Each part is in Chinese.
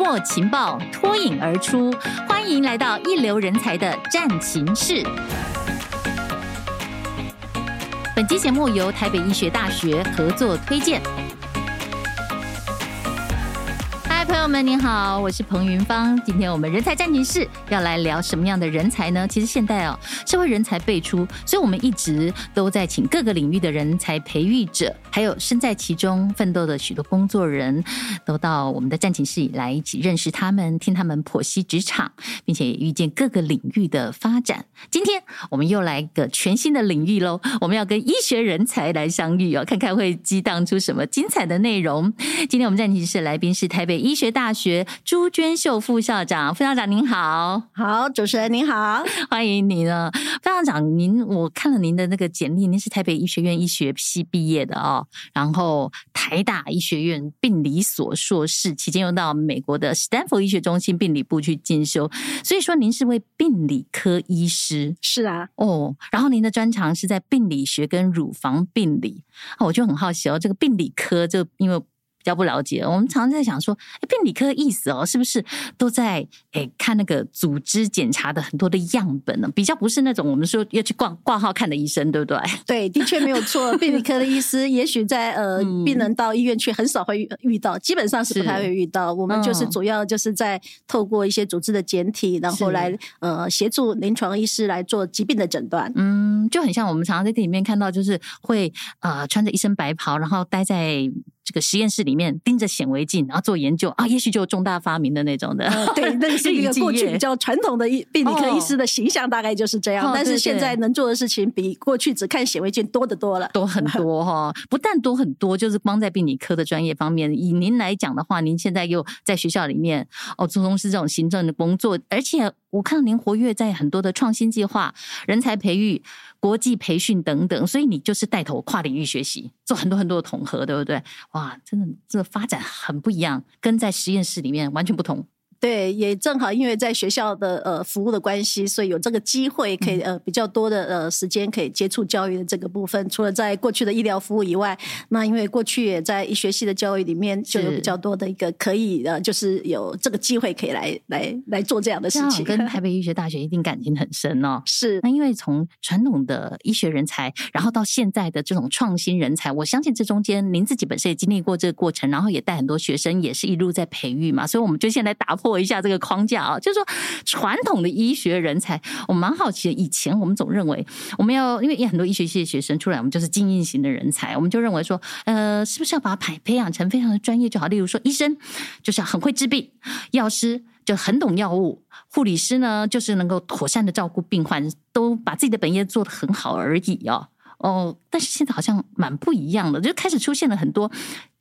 握情报，脱颖而出。欢迎来到一流人才的战情室。本期节目由台北医学大学合作推荐。朋友们，您好，我是彭云芳。今天我们人才战情室要来聊什么样的人才呢？其实现代哦，社会人才辈出，所以我们一直都在请各个领域的人才培育者，还有身在其中奋斗的许多工作人都到我们的战情室里来一起认识他们，听他们剖析职场，并且也遇见各个领域的发展。今天我们又来一个全新的领域喽，我们要跟医学人才来相遇哦，看看会激荡出什么精彩的内容。今天我们战情室来宾是台北医学大学朱娟秀副校长，副校长您好，好，主持人您好，欢迎您呢，副校长您，我看了您的那个简历，您是台北医学院医学系毕业的哦，然后台大医学院病理所硕士，期间又到美国的斯坦福医学中心病理部去进修，所以说您是位病理科医师，是啊，哦，然后您的专长是在病理学跟乳房病理，哦，我就很好奇哦，这个病理科就因为。比较不了解，我们常常在想说，哎，病理科的意思哦，是不是都在哎看那个组织检查的很多的样本呢？比较不是那种我们说要去挂挂号看的医生，对不对？对，的确没有错。病理科的医师，也许在呃病人到医院去很少会遇到，基本上是不太会遇到。我们就是主要就是在透过一些组织的检体，然后来呃协助临床医师来做疾病的诊断。嗯，就很像我们常常在电影里面看到，就是会呃穿着一身白袍，然后待在。这个实验室里面盯着显微镜，然后做研究啊，也许就有重大发明的那种的。呃、对，那个是一个过去比较传统的病理科医师的形象，大概就是这样。哦、但是现在能做的事情比过去只看显微镜多得多了，多很多哈、哦。不但多很多，就是光在病理科的专业方面，以您来讲的话，您现在又在学校里面哦，从事这种行政的工作，而且我看您活跃在很多的创新计划、人才培育。国际培训等等，所以你就是带头跨领域学习，做很多很多的统合，对不对？哇，真的，这发展很不一样，跟在实验室里面完全不同。对，也正好因为在学校的呃服务的关系，所以有这个机会可以呃比较多的呃时间可以接触教育的这个部分。除了在过去的医疗服务以外，那因为过去也在医学系的教育里面就有比较多的一个可以呃就是有这个机会可以来来来做这样的事情。跟台北医学大学一定感情很深哦。是，那因为从传统的医学人才，然后到现在的这种创新人才，我相信这中间您自己本身也经历过这个过程，然后也带很多学生，也是一路在培育嘛。所以我们就先来打破。过一下这个框架啊，就是说传统的医学人才，我蛮好奇的。以前我们总认为我们要，因为很多医学系的学生出来，我们就是精英型的人才，我们就认为说，呃，是不是要把培培养成非常的专业就好？例如说，医生就是很会治病，药师就很懂药物，护理师呢就是能够妥善的照顾病患，都把自己的本业做得很好而已哦。哦，但是现在好像蛮不一样的，就开始出现了很多。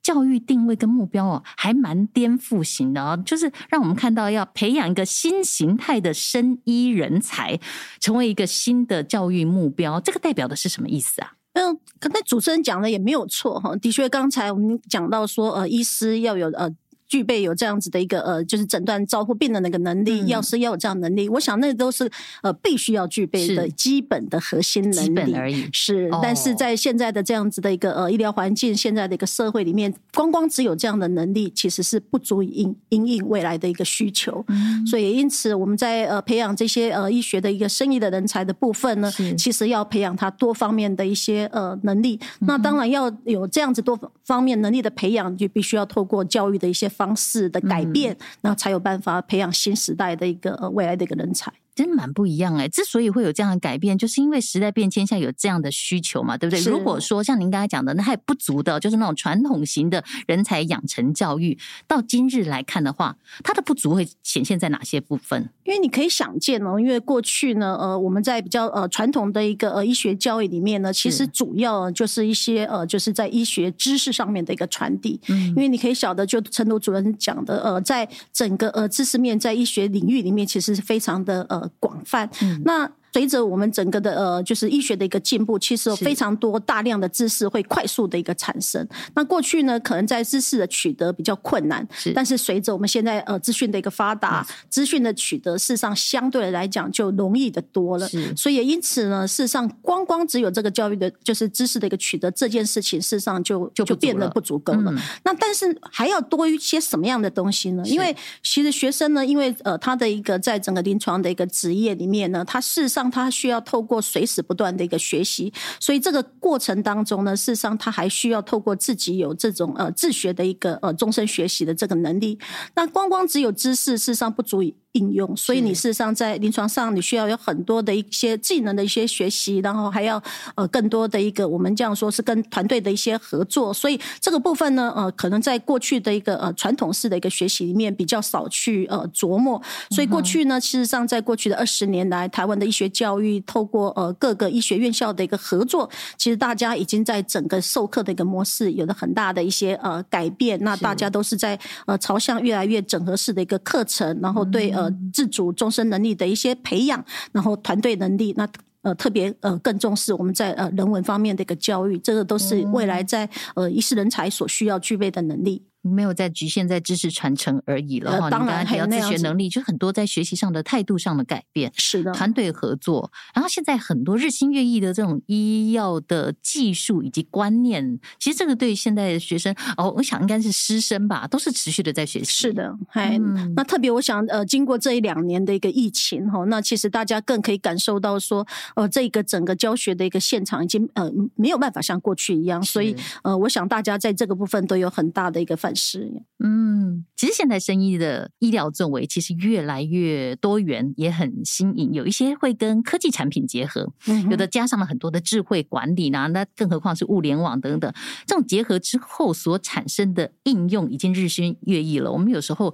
教育定位跟目标哦，还蛮颠覆型的哦，就是让我们看到要培养一个新形态的生医人才，成为一个新的教育目标。这个代表的是什么意思啊？嗯，刚才主持人讲的也没有错哈，的确，刚才我们讲到说，呃，医师要有呃。具备有这样子的一个呃，就是诊断照顾病人的那个能力，药师要有这样能力。我想那都是呃必须要具备的基本的核心能力。而已。是，但是在现在的这样子的一个呃医疗环境，现在的一个社会里面，光光只有这样的能力，其实是不足以应应应未来的一个需求。所以因此我们在呃培养这些呃医学的一个生意的人才的部分呢，其实要培养他多方面的一些呃能力。那当然要有这样子多方面能力的培养，就必须要透过教育的一些。方式的改变，那才有办法培养新时代的一个未来的一个人才。真蛮不一样哎！之所以会有这样的改变，就是因为时代变迁下有这样的需求嘛，对不对？如果说像您刚才讲的，那还不足的，就是那种传统型的人才养成教育，到今日来看的话，它的不足会显现在哪些部分？因为你可以想见哦，因为过去呢，呃，我们在比较呃传统的一个呃医学教育里面呢，其实主要就是一些呃，就是在医学知识上面的一个传递。嗯，因为你可以晓得，就陈独主任讲的，呃，在整个呃知识面，在医学领域里面，其实是非常的呃。广泛，那随着我们整个的呃，就是医学的一个进步，其实有非常多大量的知识会快速的一个产生。那过去呢，可能在知识的取得比较困难，是。但是随着我们现在呃资讯的一个发达，资讯的取得事实上相对来讲就容易的多了。是。所以也因此呢，事实上光光只有这个教育的，就是知识的一个取得这件事情，事实上就就变得不足够了。嗯。那但是还要多一些什么样的东西呢？因为其实学生呢，因为呃他的一个在整个临床的一个职业里面呢，他事实上。让他需要透过随时不断的一个学习，所以这个过程当中呢，事实上他还需要透过自己有这种呃自学的一个呃终身学习的这个能力。那光光只有知识，事实上不足以。应用，所以你事实上在临床上，你需要有很多的一些技能的一些学习，然后还要呃更多的一个我们这样说是跟团队的一些合作。所以这个部分呢，呃，可能在过去的一个呃传统式的一个学习里面比较少去呃琢磨。所以过去呢，事实上在过去的二十年来，台湾的医学教育透过呃各个医学院校的一个合作，其实大家已经在整个授课的一个模式有了很大的一些呃改变。那大家都是在呃朝向越来越整合式的一个课程，然后对。呃，自主终身能力的一些培养，然后团队能力，那呃特别呃更重视我们在呃人文方面的一个教育，这个都是未来在呃医师人才所需要具备的能力。没有再局限在知识传承而已了哈，呃、当然还要自学能力，就很多在学习上的态度上的改变，是的，团队合作，然后现在很多日新月异的这种医药的技术以及观念，其实这个对现在的学生哦，我想应该是师生吧，都是持续的在学习。是的，哎、嗯、那特别我想呃，经过这一两年的一个疫情哈，那其实大家更可以感受到说，呃，这个整个教学的一个现场已经呃没有办法像过去一样，所以呃，我想大家在这个部分都有很大的一个反。是，嗯，其实现在生意的医疗作为其实越来越多元，也很新颖。有一些会跟科技产品结合，有的加上了很多的智慧管理呢，那更何况是物联网等等。这种结合之后所产生的应用已经日新月异了。我们有时候。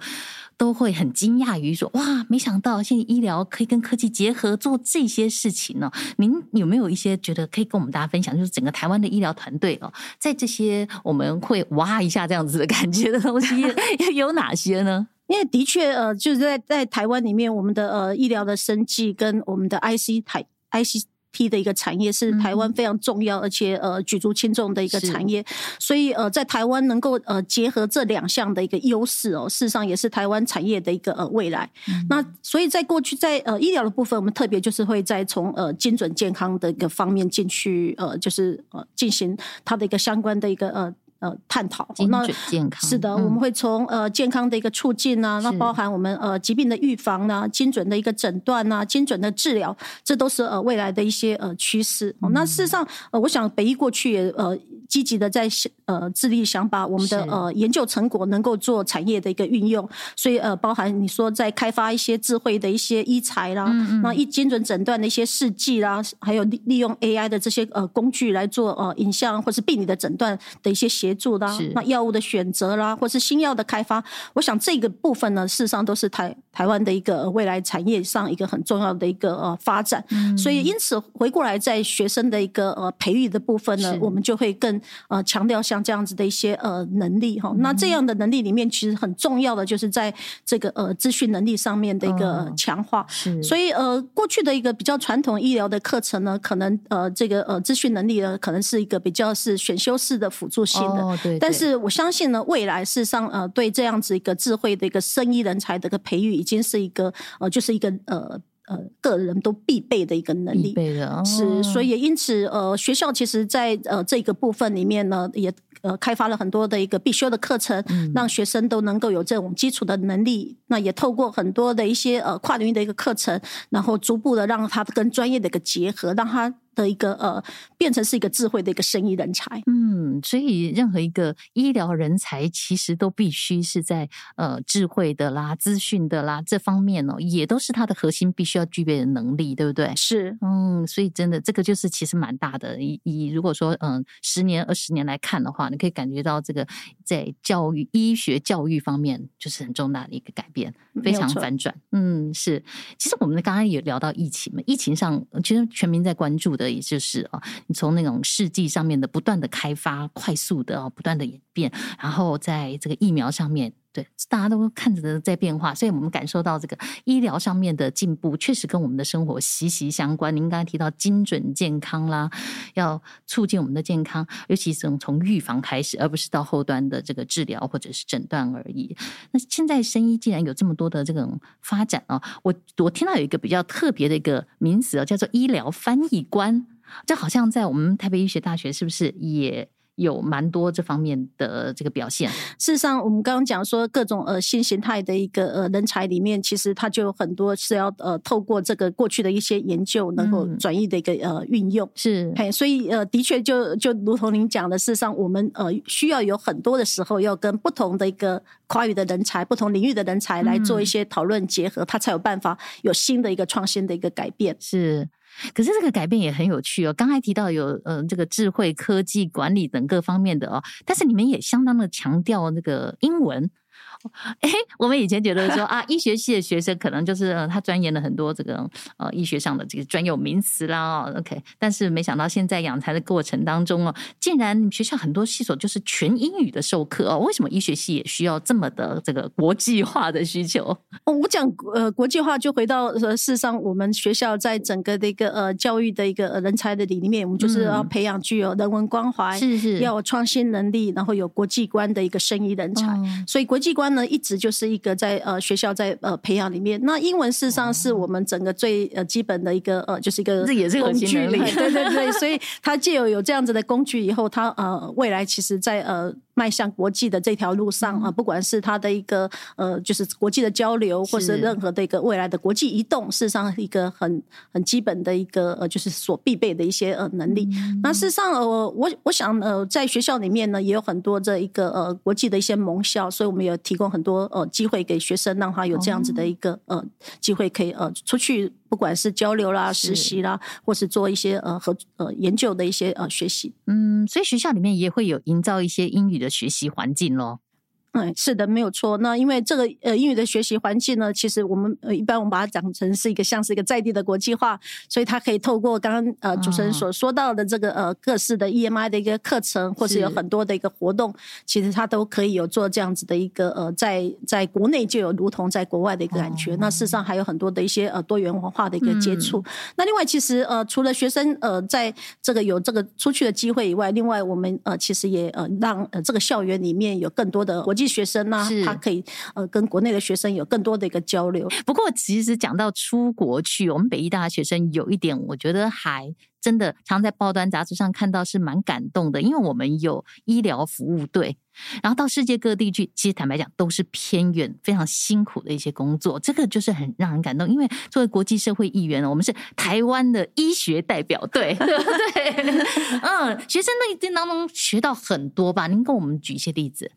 都会很惊讶于说：“哇，没想到现在医疗可以跟科技结合做这些事情呢。”您有没有一些觉得可以跟我们大家分享？就是整个台湾的医疗团队哦，在这些我们会哇一下这样子的感觉的东西 有哪些呢？因为的确，呃，就是在在台湾里面，我们的呃医疗的生技跟我们的 IC 台 IC。T 的一个产业是台湾非常重要，而且呃举足轻重的一个产业，所以呃在台湾能够呃结合这两项的一个优势哦，事实上也是台湾产业的一个呃未来。嗯、那所以在过去在呃医疗的部分，我们特别就是会在从呃精准健康的一个方面进去呃就是呃进行它的一个相关的一个呃。呃，探讨健康是的，嗯、我们会从呃健康的一个促进啊，那包含我们呃疾病的预防啊，精准的一个诊断啊，精准的治疗，这都是呃未来的一些呃趋势。嗯、那事实上，呃，我想北医过去也呃积极的在呃致力想把我们的呃研究成果能够做产业的一个运用，所以呃包含你说在开发一些智慧的一些医材啦，嗯嗯。那一精准诊断的一些试剂啦，还有利利用 AI 的这些呃工具来做呃影像或是病理的诊断的一些协助啦，那药物的选择啦，或是新药的开发，我想这个部分呢，事实上都是台台湾的一个未来产业上一个很重要的一个呃发展。嗯、所以因此回过来，在学生的一个呃培育的部分呢，我们就会更呃强调像这样子的一些呃能力哈。嗯、那这样的能力里面，其实很重要的就是在这个呃资讯能力上面的一个强化。哦、所以呃过去的一个比较传统医疗的课程呢，可能呃这个呃资讯能力呢，可能是一个比较是选修式的辅助性的。哦对对，但是我相信呢，未来事实上，呃，对这样子一个智慧的一个生意人才的一个培育，已经是一个呃，就是一个呃呃，个人都必备的一个能力。必备的，哦、是，所以因此，呃，学校其实在呃这个部分里面呢，也呃开发了很多的一个必修的课程，嗯、让学生都能够有这种基础的能力。那也透过很多的一些呃跨领域的一个课程，然后逐步的让他跟专业的一个结合，让他。的一个呃，变成是一个智慧的一个生意人才。嗯，所以任何一个医疗人才，其实都必须是在呃智慧的啦、资讯的啦这方面哦，也都是他的核心必须要具备的能力，对不对？是，嗯，所以真的这个就是其实蛮大的。以以如果说嗯、呃、十年、二十年来看的话，你可以感觉到这个在教育、医学教育方面就是很重大的一个改变，非常反转。嗯，是。其实我们刚刚也聊到疫情嘛，疫情上其实全民在关注的。也就是哦，你从那种世纪上面的不断的开发，快速的哦不断的演变，然后在这个疫苗上面。对，大家都看着在变化，所以我们感受到这个医疗上面的进步，确实跟我们的生活息息相关。您刚才提到精准健康啦，要促进我们的健康，尤其是从预防开始，而不是到后端的这个治疗或者是诊断而已。那现在生医既然有这么多的这种发展啊，我我听到有一个比较特别的一个名词啊，叫做医疗翻译官，这好像在我们台北医学大学是不是也？有蛮多这方面的这个表现。事实上，我们刚刚讲说各种呃新形态的一个呃人才里面，其实它就有很多是要呃透过这个过去的一些研究，能够转移的一个呃运用。是，嘿，所以呃的确就就如同您讲的，事实上我们呃需要有很多的时候要跟不同的一个跨域的人才、不同领域的人才来做一些讨论结合，它才有办法有新的一个创新的一个改变。是。可是这个改变也很有趣哦。刚才提到有嗯、呃、这个智慧科技管理等各方面的哦，但是你们也相当的强调那个英文。哎，我们以前觉得说啊，医学系的学生可能就是他钻研了很多这个呃医学上的这个专有名词啦。OK，但是没想到现在养才的过程当中哦，竟然学校很多系所就是全英语的授课哦。为什么医学系也需要这么的这个国际化的需求？哦，我讲呃国际化就回到呃事实上，我们学校在整个的一个呃教育的一个人才的里面，我们就是要培养具有人文关怀，是是，要有创新能力，然后有国际观的一个生意人才。嗯、所以国际观。那一直就是一个在呃学校在呃培养里面，那英文事实上是我们整个最呃基本的一个呃就是一个工具，对对对，所以他借由有这样子的工具以后，他呃未来其实在呃。迈向国际的这条路上啊，不管是他的一个呃，就是国际的交流，或是任何的一个未来的国际移动，事实上一个很很基本的一个呃，就是所必备的一些呃能力。嗯、那事实上呃，我我想呃，在学校里面呢，也有很多这一个呃国际的一些盟校，所以我们有提供很多呃机会给学生，让他有这样子的一个呃机会，可以呃出去。不管是交流啦、实习啦，或是做一些呃和呃研究的一些呃学习，嗯，所以学校里面也会有营造一些英语的学习环境咯。嗯，是的，没有错。那因为这个呃英语的学习环境呢，其实我们呃一般我们把它讲成是一个像是一个在地的国际化，所以它可以透过刚刚呃主持人所说到的这个呃各式的 EMI 的一个课程，或是有很多的一个活动，其实它都可以有做这样子的一个呃在在国内就有如同在国外的一个感觉。那事实上还有很多的一些呃多元文化的一个接触。那另外其实呃除了学生呃在这个有这个出去的机会以外，另外我们呃其实也呃让呃这个校园里面有更多的国际。学生呢、啊，他可以呃跟国内的学生有更多的一个交流。不过，其实讲到出国去，我们北医大的学生有一点，我觉得还真的常在报端杂志上看到，是蛮感动的。因为我们有医疗服务队，然后到世界各地去，其实坦白讲都是偏远、非常辛苦的一些工作。这个就是很让人感动。因为作为国际社会议员，我们是台湾的医学代表队，对 不对？嗯，学生那一天当中学到很多吧？您跟我们举一些例子。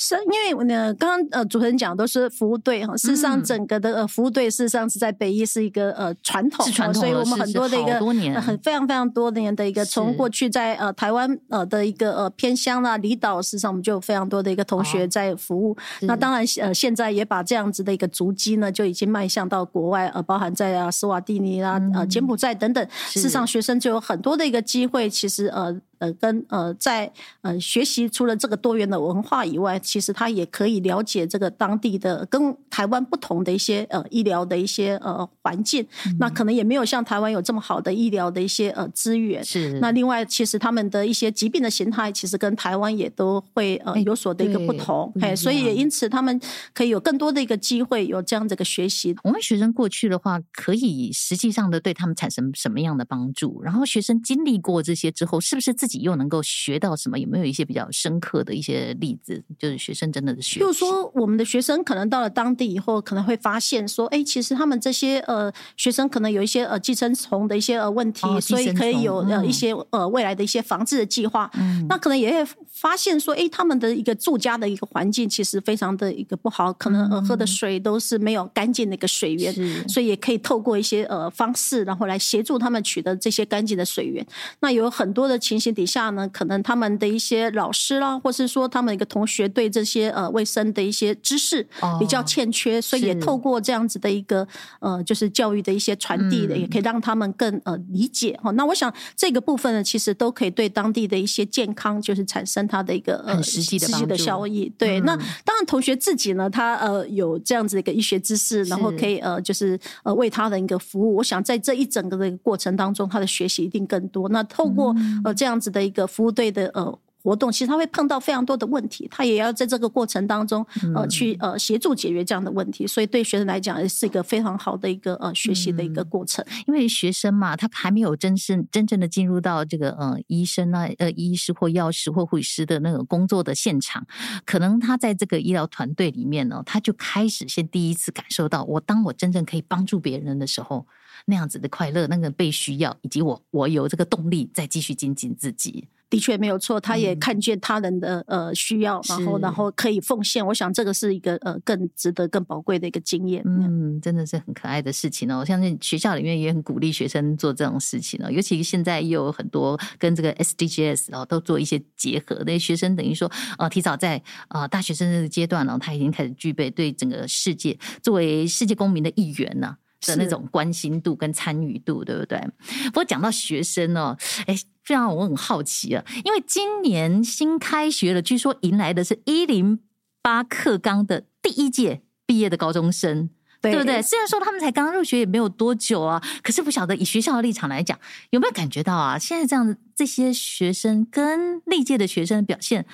是，因为呢，刚刚呃主持人讲都是服务队哈，事实上整个的呃服务队事实上是在北医是一个呃传统，传统，所以我们很多的一个很非常非常多年的一个从过去在呃台湾呃的一个呃偏乡啦离岛，事实上我们就有非常多的一个同学在服务。哦、那当然呃现在也把这样子的一个足迹呢就已经迈向到国外，呃包含在啊斯瓦蒂尼啦、呃柬埔寨等等，事实上学生就有很多的一个机会，其实呃。呃，跟呃，在呃学习除了这个多元的文化以外，其实他也可以了解这个当地的跟台湾不同的一些呃医疗的一些呃环境。嗯、那可能也没有像台湾有这么好的医疗的一些呃资源。是。那另外，其实他们的一些疾病的形态，其实跟台湾也都会呃有所的一个不同。哎，所以也因此他们可以有更多的一个机会有这样的一个学习。我们学生过去的话，可以实际上的对他们产生什么样的帮助？然后学生经历过这些之后，是不是自己自己又能够学到什么？有没有一些比较深刻的一些例子？就是学生真的是学，就是说我们的学生可能到了当地以后，可能会发现说，哎，其实他们这些呃学生可能有一些呃寄生虫的一些呃问题，哦、所以可以有呃一些呃未来的一些防治的计划。嗯，那可能也会发现说，哎，他们的一个住家的一个环境其实非常的一个不好，可能呃喝的水都是没有干净的一个水源，嗯、所以也可以透过一些呃方式，然后来协助他们取得这些干净的水源。那有很多的情形。底下呢，可能他们的一些老师啦，或是说他们一个同学对这些呃卫生的一些知识比较欠缺，哦、所以也透过这样子的一个呃就是教育的一些传递的，嗯、也可以让他们更呃理解哈。那我想这个部分呢，其实都可以对当地的一些健康就是产生它的一个呃实际的实际的效益。对，嗯、那当然同学自己呢，他呃有这样子一个医学知识，然后可以呃就是呃为他的一个服务。我想在这一整个的一个过程当中，他的学习一定更多。那透过呃这样子的一个服务队的呃。活动其实他会碰到非常多的问题，他也要在这个过程当中呃去呃协助解决这样的问题，所以对学生来讲也是一个非常好的一个呃学习的一个过程。因为学生嘛，他还没有真正真正的进入到这个呃医生啊呃医师或药师或护士的那个工作的现场，可能他在这个医疗团队里面呢，他就开始先第一次感受到，我当我真正可以帮助别人的时候，那样子的快乐，那个被需要，以及我我有这个动力再继续精进自己。的确没有错，他也看见他人的呃需要，然后然后可以奉献。我想这个是一个呃更值得、更宝贵的一个经验。嗯，真的是很可爱的事情哦。我相信学校里面也很鼓励学生做这种事情哦。尤其现在又有很多跟这个 SDGs 哦都做一些结合，那些学生等于说呃提早在呃大学生的阶段呢，他已经开始具备对整个世界作为世界公民的一员呢。的那种关心度跟参与度，对不对？不过讲到学生哦，哎，非常我很好奇啊，因为今年新开学了，据说迎来的是一零八课纲的第一届毕业的高中生，对，对不对？虽然说他们才刚入学也没有多久啊，可是不晓得以学校的立场来讲，有没有感觉到啊？现在这样的这些学生跟历届的学生的表现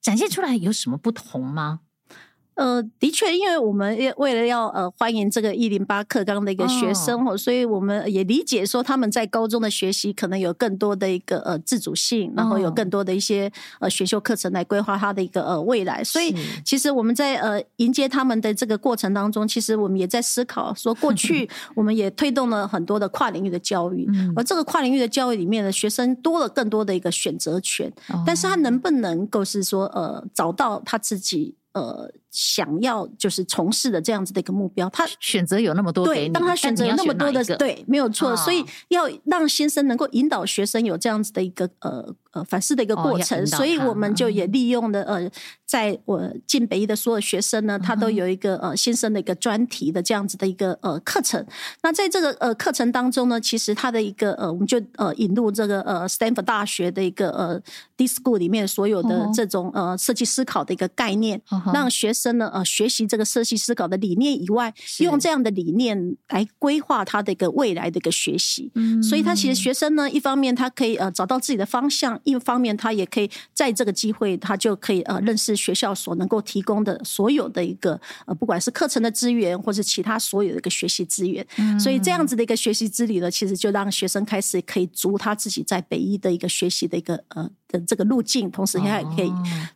展现出来有什么不同吗？呃，的确，因为我们为了要呃欢迎这个一零八课纲的一个学生哦，所以我们也理解说他们在高中的学习可能有更多的一个呃自主性，然后有更多的一些呃选修课程来规划他的一个呃未来。所以其实我们在呃迎接他们的这个过程当中，其实我们也在思考说，过去 我们也推动了很多的跨领域的教育，而这个跨领域的教育里面的学生多了更多的一个选择权，但是他能不能够是说呃找到他自己呃。想要就是从事的这样子的一个目标，他选择有那么多，对，当他选择有那么多的，对，没有错，哦、所以要让先生能够引导学生有这样子的一个呃呃反思的一个过程，哦、所以我们就也利用了呃，在我进北医的所有学生呢，他都有一个呃新生的一个专题的这样子的一个呃课程。那在这个呃课程当中呢，其实他的一个呃，我们就呃引入这个呃 Stanford 大学的一个呃 D-School 里面所有的这种呃设计思考的一个概念，哦、让学生。生呢，呃，学习这个设计思考的理念以外，用这样的理念来规划他的一个未来的一个学习。嗯，所以他其实学生呢，一方面他可以呃找到自己的方向，一方面他也可以在这个机会，他就可以呃认识学校所能够提供的所有的一个呃不管是课程的资源，或是其他所有的一个学习资源。嗯，所以这样子的一个学习之旅呢，其实就让学生开始可以足他自己在北医的一个学习的一个呃的这个路径，同时他也可以、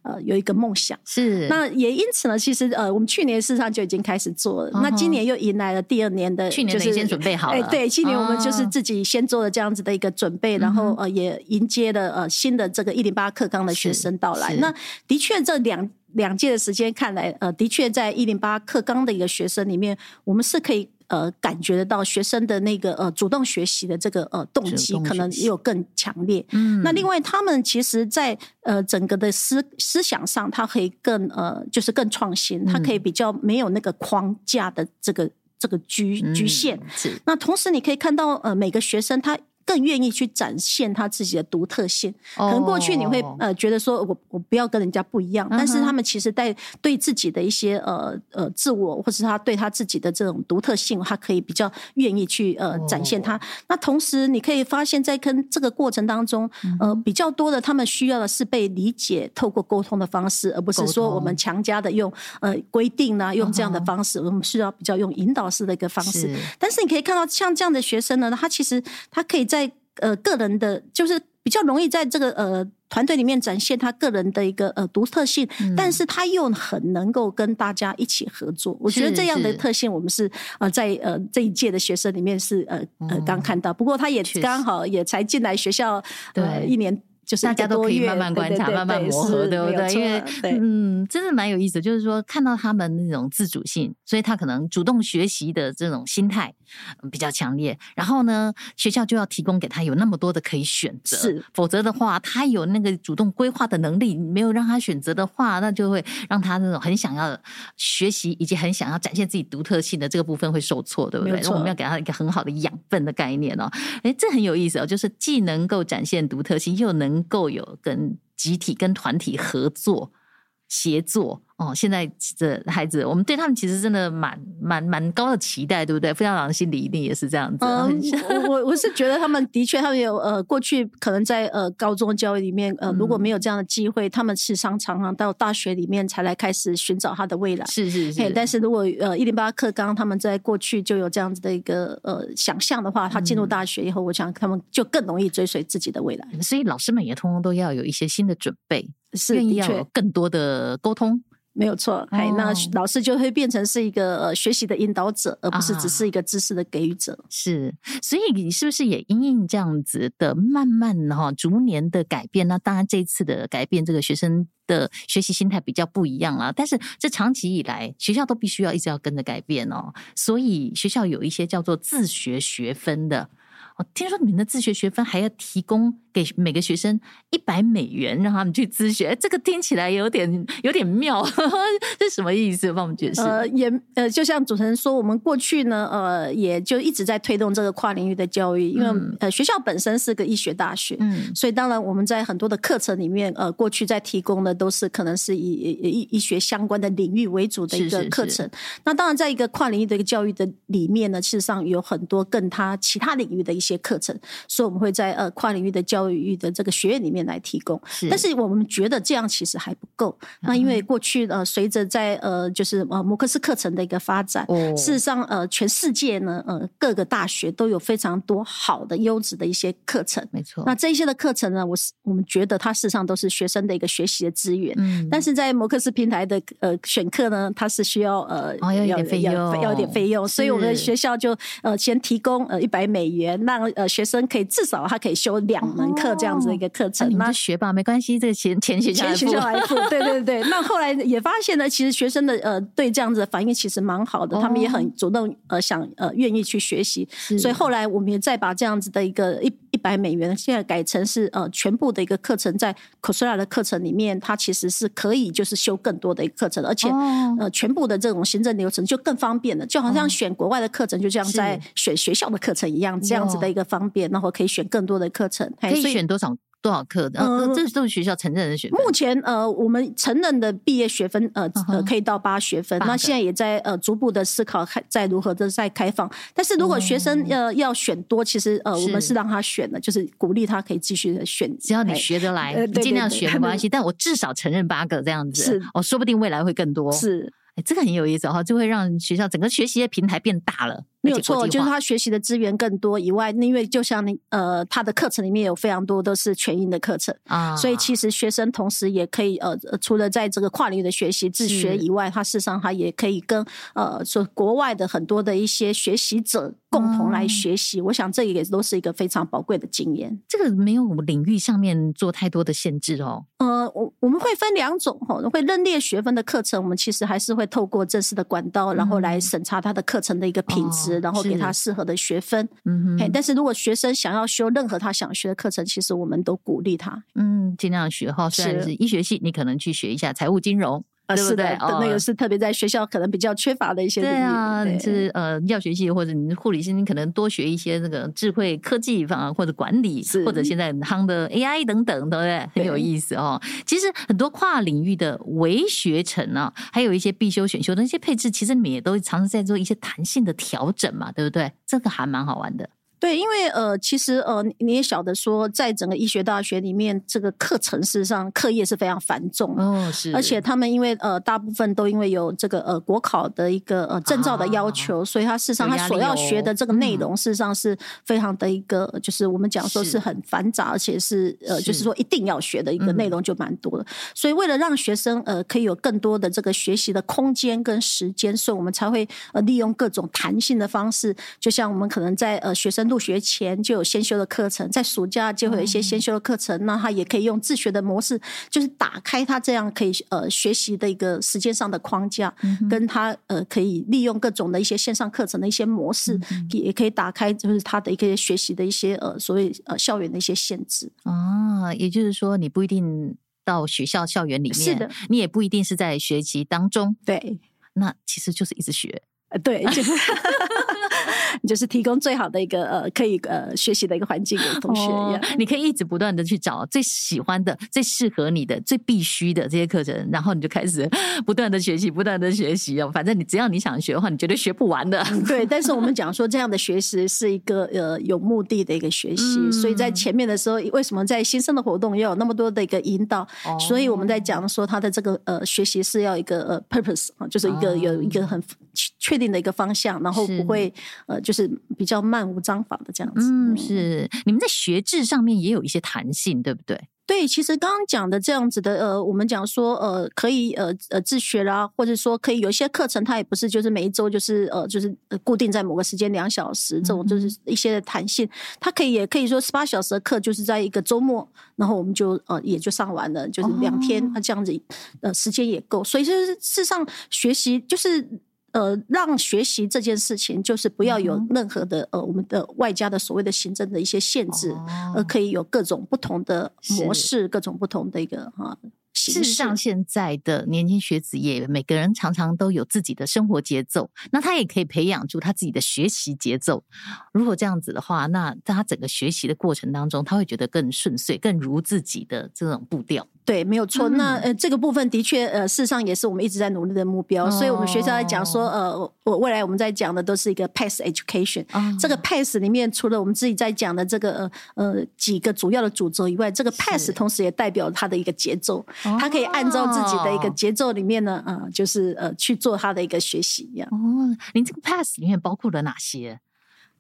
哦、呃有一个梦想。是，那也因此呢。其实呃，我们去年事实上就已经开始做了，哦、那今年又迎来了第二年的，去年的先准备好了。哎，对，今年我们就是自己先做了这样子的一个准备，哦、然后呃，也迎接了呃新的这个一零八课纲的学生到来。那的确，这两两届的时间看来，呃，的确在一零八课纲的一个学生里面，我们是可以。呃，感觉得到学生的那个呃主动学习的这个呃动机，可能也有更强烈。嗯，那另外他们其实在，呃整个的思思想上，他可以更呃就是更创新，他可以比较没有那个框架的这个这个局局限。那同时你可以看到呃每个学生他。更愿意去展现他自己的独特性。可能过去你会呃觉得说我我不要跟人家不一样，但是他们其实在对自己的一些呃呃自我，或是他对他自己的这种独特性，他可以比较愿意去呃展现他。那同时你可以发现，在跟这个过程当中，呃比较多的他们需要的是被理解，透过沟通的方式，而不是说我们强加的用呃规定啊，用这样的方式。我们需要比较用引导式的一个方式。但是你可以看到，像这样的学生呢，他其实他可以。在呃个人的，就是比较容易在这个呃团队里面展现他个人的一个呃独特性，嗯、但是他又很能够跟大家一起合作。我觉得这样的特性，我们是呃在呃这一届的学生里面是呃呃刚看到。不过他也刚好也才进来学校呃一年。就是大家都可以慢慢观察、慢慢磨合，对不对？因为嗯，真的蛮有意思，就是说看到他们那种自主性，所以他可能主动学习的这种心态比较强烈。然后呢，学校就要提供给他有那么多的可以选择，是，否则的话，他有那个主动规划的能力，没有让他选择的话，那就会让他那种很想要学习以及很想要展现自己独特性的这个部分会受挫，对不对？我们要给他一个很好的养分的概念哦。哎，这很有意思哦，就是既能够展现独特性，又能够有跟集体、跟团体合作、协作。哦，现在的孩子，我们对他们其实真的蛮蛮蛮高的期待，对不对？傅校长心里一定也是这样子。嗯，我我是觉得他们的确，他们有呃，过去可能在呃高中教育里面，呃，如果没有这样的机会，嗯、他们事实上常常到大学里面才来开始寻找他的未来。是是是。但是如果呃一零八课纲他们在过去就有这样子的一个呃想象的话，他进入大学以后，我想他们就更容易追随自己的未来。嗯、所以老师们也通通都要有一些新的准备，是愿意要有更多的沟通。没有错，哎、哦，那老师就会变成是一个呃学习的引导者，而不是只是一个知识的给予者。啊、是，所以你是不是也因应这样子的慢慢哈逐年的改变？那当然这一次的改变，这个学生的学习心态比较不一样了。但是这长期以来，学校都必须要一直要跟着改变哦。所以学校有一些叫做自学学分的。哦，听说你们的自学学分还要提供。给每个学生一百美元，让他们去自学，这个听起来有点有点妙，呵呵，这是什么意思？帮我们解释。呃，也呃，就像主持人说，我们过去呢，呃，也就一直在推动这个跨领域的教育，因为、嗯、呃，学校本身是个医学大学，嗯，所以当然我们在很多的课程里面，呃，过去在提供的都是可能是以医医学相关的领域为主的一个课程。是是是。那当然，在一个跨领域的一个教育的里面呢，事实上有很多更他其他领域的一些课程，所以我们会在呃跨领域的教育。的这个学院里面来提供，但是我们觉得这样其实还不够。那因为过去呃，随着在呃，就是呃，摩克斯课程的一个发展，事实上呃，全世界呢呃，各个大学都有非常多好的优质的一些课程。没错。那这一些的课程呢，我是我们觉得它事实上都是学生的一个学习的资源。嗯。但是在摩克斯平台的呃选课呢，它是需要呃要一点费用，要一点费用，所以我们的学校就呃先提供呃一百美元，让呃学生可以至少他可以修两门课。这样子的一个课程，那、啊、学吧，没关系，这个钱 钱学校学校，来付，对对对。那后来也发现呢，其实学生的呃对这样子的反应其实蛮好的，哦、他们也很主动呃想呃愿意去学习，所以后来我们也再把这样子的一个一一百美元，现在改成是呃全部的一个课程，在 Coursera 的课程里面，它其实是可以就是修更多的一个课程，而且、哦、呃全部的这种行政流程就更方便了，就好像选国外的课程，就像在选学校的课程一样，这样子的一个方便，然后可以选更多的课程，可以选。多少多少课的？呃，这是都是学校承认的学分。目前呃，我们承认的毕业学分呃呃可以到八学分。那现在也在呃逐步的思考，开在如何的再开放。但是如果学生要要选多，其实呃我们是让他选的，就是鼓励他可以继续的选。只要你学得来，你尽量学没关系。但我至少承认八个这样子，是哦，说不定未来会更多。是，哎，这个很有意思哈，就会让学校整个学习的平台变大了。没有错，就是他学习的资源更多以外，因为就像你呃，他的课程里面有非常多都是全英的课程啊，所以其实学生同时也可以呃，除了在这个跨领域的学习自学以外，他事实上他也可以跟呃说国外的很多的一些学习者共同来学习。嗯、我想这也都是一个非常宝贵的经验。这个没有领域上面做太多的限制哦。呃，我我们会分两种哈，会认列学分的课程，我们其实还是会透过正式的管道，然后来审查他的课程的一个品质。嗯哦然后给他适合的学分，嗯哼，但是如果学生想要修任何他想学的课程，其实我们都鼓励他，嗯，尽量学哈。虽然是医学系，你可能去学一下财务金融。啊，是的，那个是特别在学校可能比较缺乏的一些领域。对啊，你是呃药学系或者你是护理系，你可能多学一些那个智慧科技方或者管理，或者现在很夯的 AI 等等，对不对？很有意思哦。其实很多跨领域的微学程啊，还有一些必修选修的那些配置，其实你们也都尝试在做一些弹性的调整嘛，对不对？这个还蛮好玩的。对，因为呃，其实呃，你也晓得说，在整个医学大学里面，这个课程事实上课业是非常繁重哦，是，而且他们因为呃，大部分都因为有这个呃国考的一个呃证照的要求，啊、所以他事实上他所要学的这个内容，事实上是非常的一个，嗯、就是我们讲说是很繁杂，而且是呃，就是。说一定要学的一个内容就蛮多的。所以为了让学生呃可以有更多的这个学习的空间跟时间，所以我们才会呃利用各种弹性的方式，就像我们可能在呃学生。入学前就有先修的课程，在暑假就会有一些先修的课程，那他也可以用自学的模式，就是打开他这样可以呃学习的一个时间上的框架，跟他呃可以利用各种的一些线上课程的一些模式，也可以打开就是他的一个学习的一些呃所谓呃校园的一些限制。啊，也就是说你不一定到学校校园里面，是的，你也不一定是在学习当中，对，那其实就是一直学，呃，对，就是。就是提供最好的一个呃，可以呃学习的一个环境给同学，哦、你可以一直不断的去找最喜欢的、最适合你的、最必须的这些课程，然后你就开始 不断的学习、不断的学习哦。反正你只要你想学的话，你绝对学不完的。对，但是我们讲说这样的学习是一个呃有目的的一个学习，嗯、所以在前面的时候，为什么在新生的活动要有那么多的一个引导？哦、所以我们在讲说他的这个呃学习是要一个呃 purpose 啊，就是一个有一个很确定的一个方向，然后不会呃就是。比较漫无章法的这样子。嗯，是你们在学制上面也有一些弹性，对不对？对，其实刚刚讲的这样子的，呃，我们讲说，呃，可以，呃，呃，自学啦，或者说可以有些课程，它也不是就是每一周就是，呃，就是固定在某个时间两小时，这种就是一些的弹性。它可以也可以说十八小时的课就是在一个周末，然后我们就呃也就上完了，就是两天，它这样子，呃，时间也够。所以就是事实上学习就是。呃，让学习这件事情就是不要有任何的、嗯、呃，我们的外加的所谓的行政的一些限制，哦、而可以有各种不同的模式，各种不同的一个哈。事实上，现在的年轻学子也每个人常常都有自己的生活节奏，那他也可以培养出他自己的学习节奏。如果这样子的话，那在他整个学习的过程当中，他会觉得更顺遂，更如自己的这种步调。对，没有错。嗯、那呃，这个部分的确呃，事实上也是我们一直在努力的目标。哦、所以，我们学校在讲说，呃，我未来我们在讲的都是一个 pass education。哦、这个 pass 里面，除了我们自己在讲的这个呃呃几个主要的主轴以外，这个 pass 同时也代表它的一个节奏。是它可以按照自己的一个节奏里面呢，呃，就是呃去做他的一个学习一样。哦，您这个 pass 里面包括了哪些？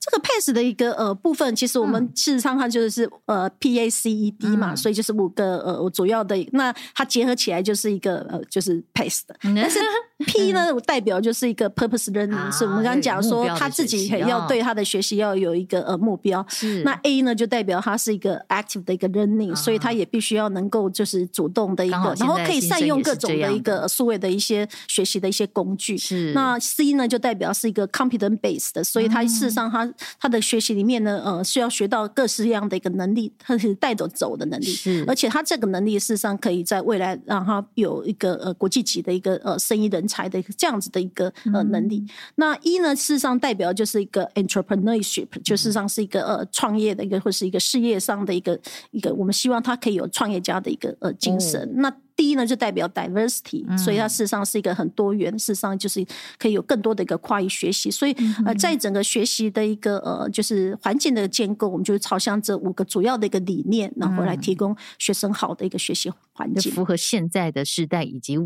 这个 PACE 的一个呃部分，其实我们事实上它就是呃 P A C E D 嘛，嗯、所以就是五个呃主要的，那它结合起来就是一个呃就是 PACE 的，但是。P 呢，代表就是一个 purpose learning，、啊、是我们刚刚讲说他自己要对他的学习要有一个呃目标。是。那 A 呢，就代表他是一个 active 的一个 learning，、啊、所以他也必须要能够就是主动的一个，然后可以善用各种的一个数位的一些学习的一些工具。是。那 C 呢，就代表是一个 competent based 的，所以它事实上他他的学习里面呢，呃，需要学到各式样的一个能力，他是带着走的能力。是。而且他这个能力事实上可以在未来让他有一个呃国际级的一个呃生意人才的一个这样子的一个呃能力，嗯、那一呢，事实上代表就是一个 entrepreneurship，就事实上是一个呃创业的一个或是一个事业上的一个一个，我们希望他可以有创业家的一个呃精神。哦、那第一呢，就代表 diversity，、嗯、所以它事实上是一个很多元，事实上就是可以有更多的一个跨域学习。所以呃，在整个学习的一个呃就是环境的建构，我们就是朝向这五个主要的一个理念，然后来提供学生好的一个学习环境，符合现在的时代以及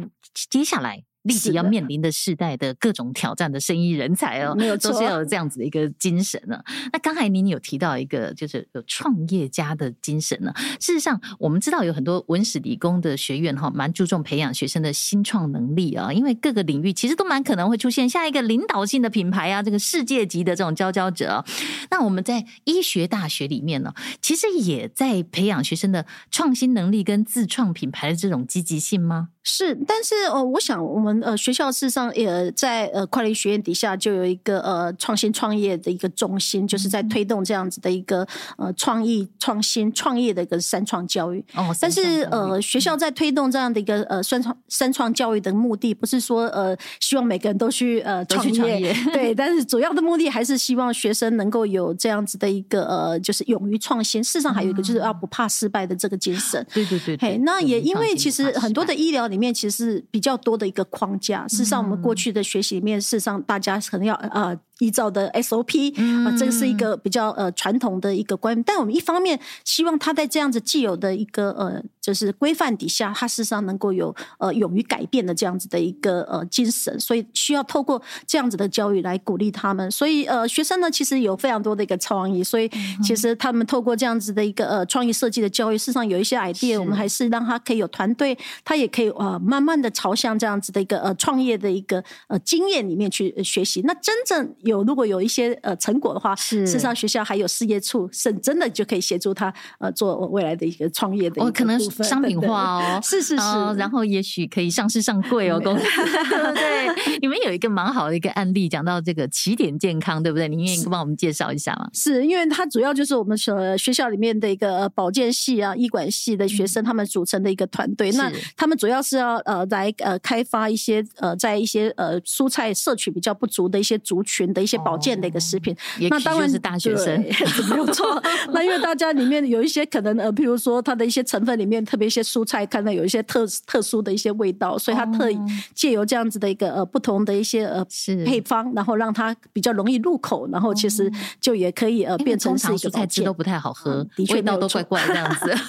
接下来。立即要面临的世代的各种挑战的生意人才哦，没有错，都是要有这样子的一个精神呢。那刚才您有提到一个，就是有创业家的精神呢。事实上，我们知道有很多文史理工的学院哈，蛮注重培养学生的新创能力啊，因为各个领域其实都蛮可能会出现下一个领导性的品牌啊，这个世界级的这种佼佼者。那我们在医学大学里面呢，其实也在培养学生的创新能力跟自创品牌的这种积极性吗？是，但是哦，我想我们呃学校事实上也在呃快乐学院底下就有一个呃创新创业的一个中心，就是在推动这样子的一个呃创意创新创业的一个三创教育。哦，但是呃学校在推动这样的一个呃三创三创教育的目的，不是说呃希望每个人都去呃创业，创业对，但是主要的目的还是希望学生能够有这样子的一个呃就是勇于创新。事实上还有一个就是要不怕失败的这个精神。对对对，嘿，那也因为其实很多的医疗里。里面其实是比较多的一个框架。事实上，我们过去的学习里面，事实上大家可能要呃。依照的 SOP 啊，这个是一个比较呃传统的一个观念。但我们一方面希望他在这样子既有的一个呃就是规范底下，他事实上能够有呃勇于改变的这样子的一个呃精神，所以需要透过这样子的教育来鼓励他们。所以呃学生呢，其实有非常多的一个创意，所以其实他们透过这样子的一个呃创意设计的教育，事实上有一些 idea，我们还是让他可以有团队，他也可以呃慢慢的朝向这样子的一个呃创业的一个呃经验里面去学习。那真正有如果有一些呃成果的话，是。事实上学校还有事业处，是真的就可以协助他呃做未来的一个创业的一个，哦，可能商品化哦，是是是，哦，然后也许可以上市上柜哦，公司。对不对？你们有一个蛮好的一个案例，讲到这个起点健康，对不对？你愿意帮我们介绍一下吗？是因为它主要就是我们所学校里面的一个保健系啊、医管系的学生他们组成的一个团队，嗯、那他们主要是要呃来呃开发一些呃在一些呃蔬菜摄取比较不足的一些族群的一些保健的一个食品。哦、那当然是大学生，没有错。那因为大家里面有一些可能呃，譬如说它的一些成分里面，特别一些蔬菜看到有一些特特殊的一些味道，所以它特意借由这样子的一个呃不同的一些呃配方，然后让它比较容易入口，然后其实就也可以呃变成是一个蔬菜汁都不太好喝，的确味道都怪怪这样子。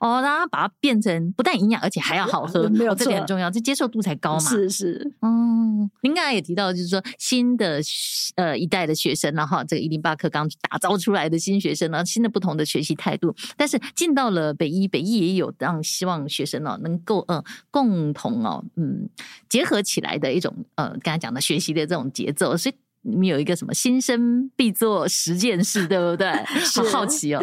哦，让它把它变成不但营养，而且还要好喝，没有错，这点很重要，这接受度才高嘛。是是，嗯，您刚才也提到，就是说新的呃一代的学生，然后这个一零八课刚打造出来的新学生呢，新的不同的学习态度，但是进到了北医，北医也有让希望学生哦能够呃共同哦嗯结合起来的一种呃刚才讲的学习的这种节奏，所以你们有一个什么新生必做十件事，对不对？好好奇哦。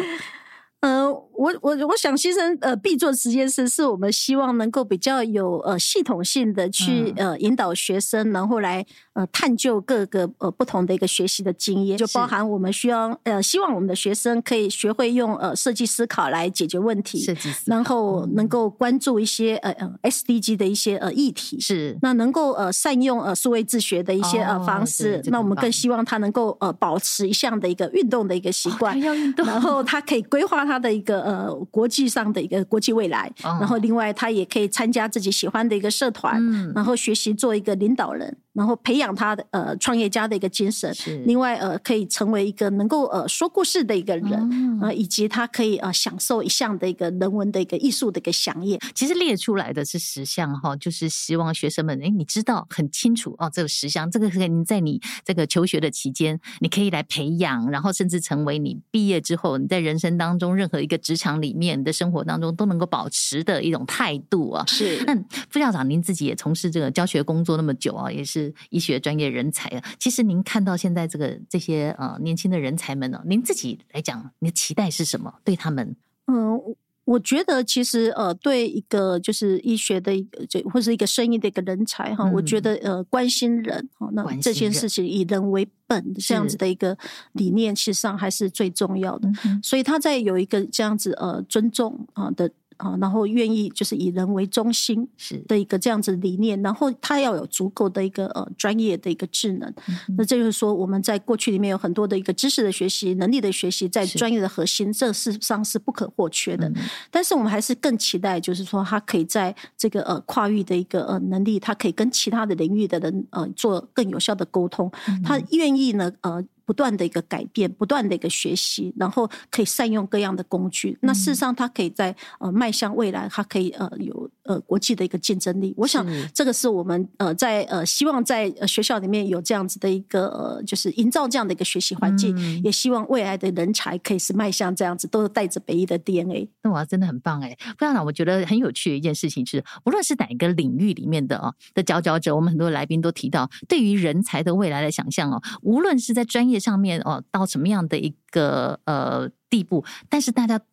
呃，我我我想，先生呃必做实验室是我们希望能够比较有呃系统性的去呃引导学生，然后来呃探究各个呃不同的一个学习的经验，就包含我们需要呃希望我们的学生可以学会用呃设计思考来解决问题，设计思考，然后能够关注一些呃呃 SDG 的一些呃议题，是。那能够呃善用呃数位自学的一些呃方式，那我们更希望他能够呃保持一项的一个运动的一个习惯，要运动，然后他可以规划。他的一个呃国际上的一个国际未来，然后另外他也可以参加自己喜欢的一个社团，然后学习做一个领导人。然后培养他的呃创业家的一个精神，是另外呃可以成为一个能够呃说故事的一个人，嗯、呃以及他可以呃享受一项的一个人文的一个艺术的一个享业。其实列出来的是十项哈，就是希望学生们哎，你知道很清楚哦，这个十项，这个是你在你这个求学的期间，你可以来培养，然后甚至成为你毕业之后你在人生当中任何一个职场里面的生活当中都能够保持的一种态度啊。是。那副校长您自己也从事这个教学工作那么久啊，也是。医学专业人才啊，其实您看到现在这个这些呃年轻的人才们呢，您自己来讲，你的期待是什么？对他们？嗯，我觉得其实呃，对一个就是医学的一个这或是一个生意的一个人才哈，嗯、我觉得呃，关心人哈，那这件事情以人为本这样子的一个理念，其实上还是最重要的。是所以他在有一个这样子呃尊重啊的。啊，然后愿意就是以人为中心是的一个这样子的理念，然后他要有足够的一个呃专业的一个智能。嗯、那这就是说，我们在过去里面有很多的一个知识的学习、能力的学习，在专业的核心，是这事实上是不可或缺的。嗯、但是我们还是更期待，就是说他可以在这个呃跨域的一个呃能力，他可以跟其他的领域的人呃做更有效的沟通。他愿意呢呃。不断的一个改变，不断的一个学习，然后可以善用各样的工具。那事实上，它可以在呃迈向未来，它可以呃有呃国际的一个竞争力。我想这个是我们呃在呃希望在学校里面有这样子的一个呃就是营造这样的一个学习环境，嗯、也希望未来的人才可以是迈向这样子，都是带着北医的 DNA。那我，真的很棒哎！副校长，我觉得很有趣的一件事情是，无论是哪一个领域里面的哦的佼佼者，我们很多来宾都提到，对于人才的未来的想象哦，无论是在专业上面哦，到什么样的一个呃地步，但是大家都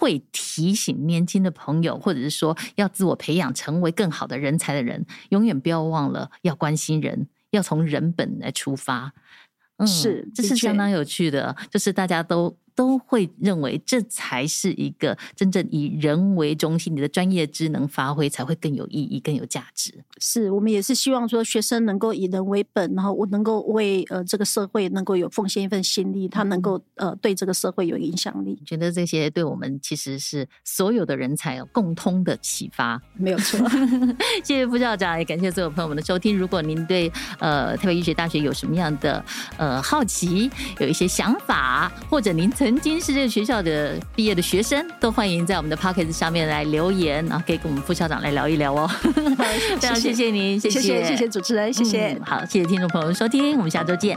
会提醒年轻的朋友，或者是说要自我培养，成为更好的人才的人，永远不要忘了要关心人，要从人本来出发。嗯，是，这是相当有趣的，就是大家都。都会认为这才是一个真正以人为中心，你的专业职能发挥才会更有意义、更有价值。是我们也是希望说，学生能够以人为本，然后我能够为呃这个社会能够有奉献一份心力，他能够呃对这个社会有影响力。觉得这些对我们其实是所有的人才有共通的启发，没有错。谢谢副校长，也感谢所有朋友们的收听。如果您对呃台北医学大学有什么样的呃好奇，有一些想法，或者您曾曾经是这个学校的毕业的学生，都欢迎在我们的 p o c k e t 上面来留言，然后可以跟我们副校长来聊一聊哦。非常谢谢您，谢谢谢谢，主持人，谢谢。嗯，好，谢谢听众朋友们收听，我们下周见。